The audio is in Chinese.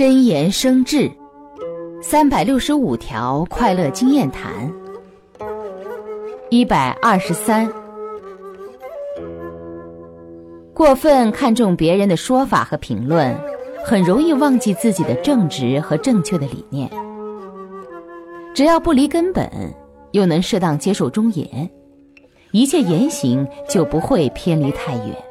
真言生智三百六十五条快乐经验谈一百二十三。过分看重别人的说法和评论很容易忘记自己的正直和正确的理念。只要不离根本又能适当接受忠言一切言行就不会偏离太远。